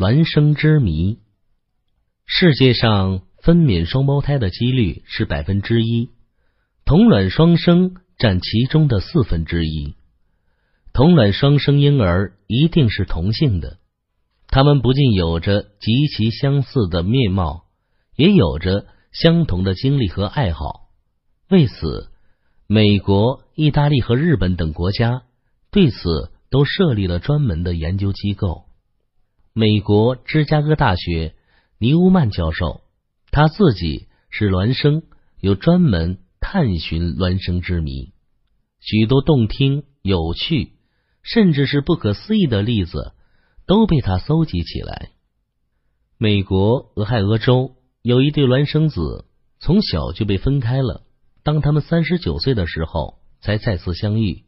孪生之谜。世界上分娩双胞胎的几率是百分之一，同卵双生占其中的四分之一。同卵双生婴儿一定是同性的，他们不仅有着极其相似的面貌，也有着相同的经历和爱好。为此，美国、意大利和日本等国家对此都设立了专门的研究机构。美国芝加哥大学尼乌曼教授，他自己是孪生，有专门探寻孪生之谜。许多动听、有趣，甚至是不可思议的例子都被他搜集起来。美国俄亥俄州有一对孪生子，从小就被分开了。当他们三十九岁的时候，才再次相遇。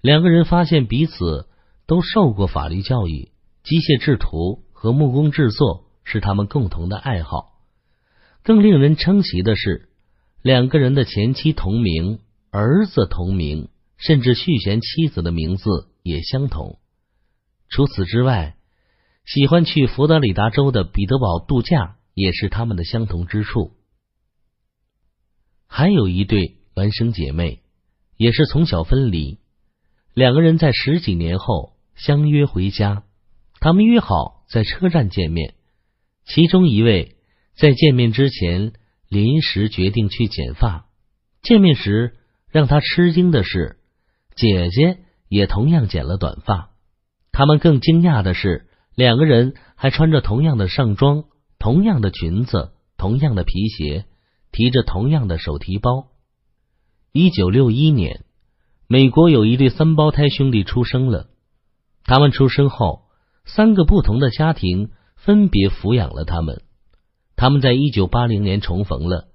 两个人发现彼此都受过法律教育。机械制图和木工制作是他们共同的爱好。更令人称奇的是，两个人的前妻同名，儿子同名，甚至续弦妻子的名字也相同。除此之外，喜欢去佛罗里达州的彼得堡度假也是他们的相同之处。还有一对孪生姐妹，也是从小分离，两个人在十几年后相约回家。他们约好在车站见面，其中一位在见面之前临时决定去剪发。见面时让他吃惊的是，姐姐也同样剪了短发。他们更惊讶的是，两个人还穿着同样的上装、同样的裙子、同样的皮鞋，提着同样的手提包。一九六一年，美国有一对三胞胎兄弟出生了，他们出生后。三个不同的家庭分别抚养了他们，他们在一九八零年重逢了，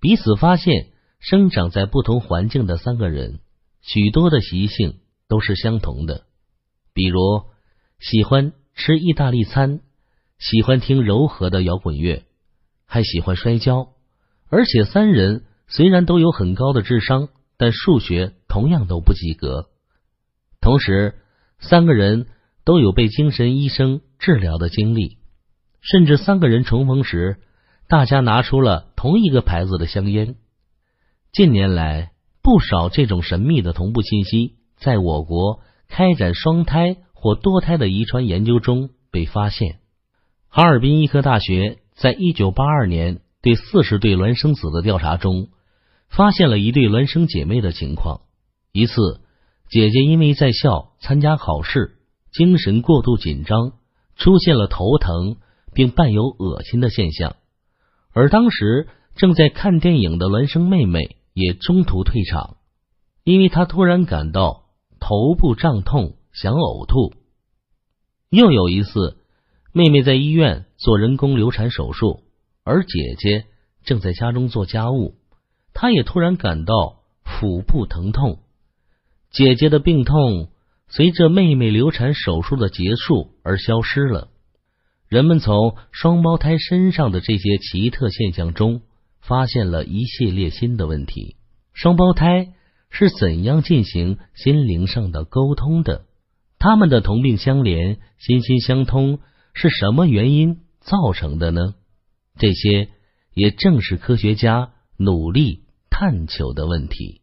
彼此发现生长在不同环境的三个人，许多的习性都是相同的，比如喜欢吃意大利餐，喜欢听柔和的摇滚乐，还喜欢摔跤，而且三人虽然都有很高的智商，但数学同样都不及格，同时三个人。都有被精神医生治疗的经历，甚至三个人重逢时，大家拿出了同一个牌子的香烟。近年来，不少这种神秘的同步信息在我国开展双胎或多胎的遗传研究中被发现。哈尔滨医科大学在一九八二年对四十对孪生子的调查中，发现了一对孪生姐妹的情况。一次，姐姐因为在校参加考试。精神过度紧张，出现了头疼，并伴有恶心的现象。而当时正在看电影的孪生妹妹也中途退场，因为她突然感到头部胀痛，想呕吐。又有一次，妹妹在医院做人工流产手术，而姐姐正在家中做家务，她也突然感到腹部疼痛。姐姐的病痛。随着妹妹流产手术的结束而消失了。人们从双胞胎身上的这些奇特现象中，发现了一系列新的问题：双胞胎是怎样进行心灵上的沟通的？他们的同病相怜、心心相通是什么原因造成的呢？这些也正是科学家努力探求的问题。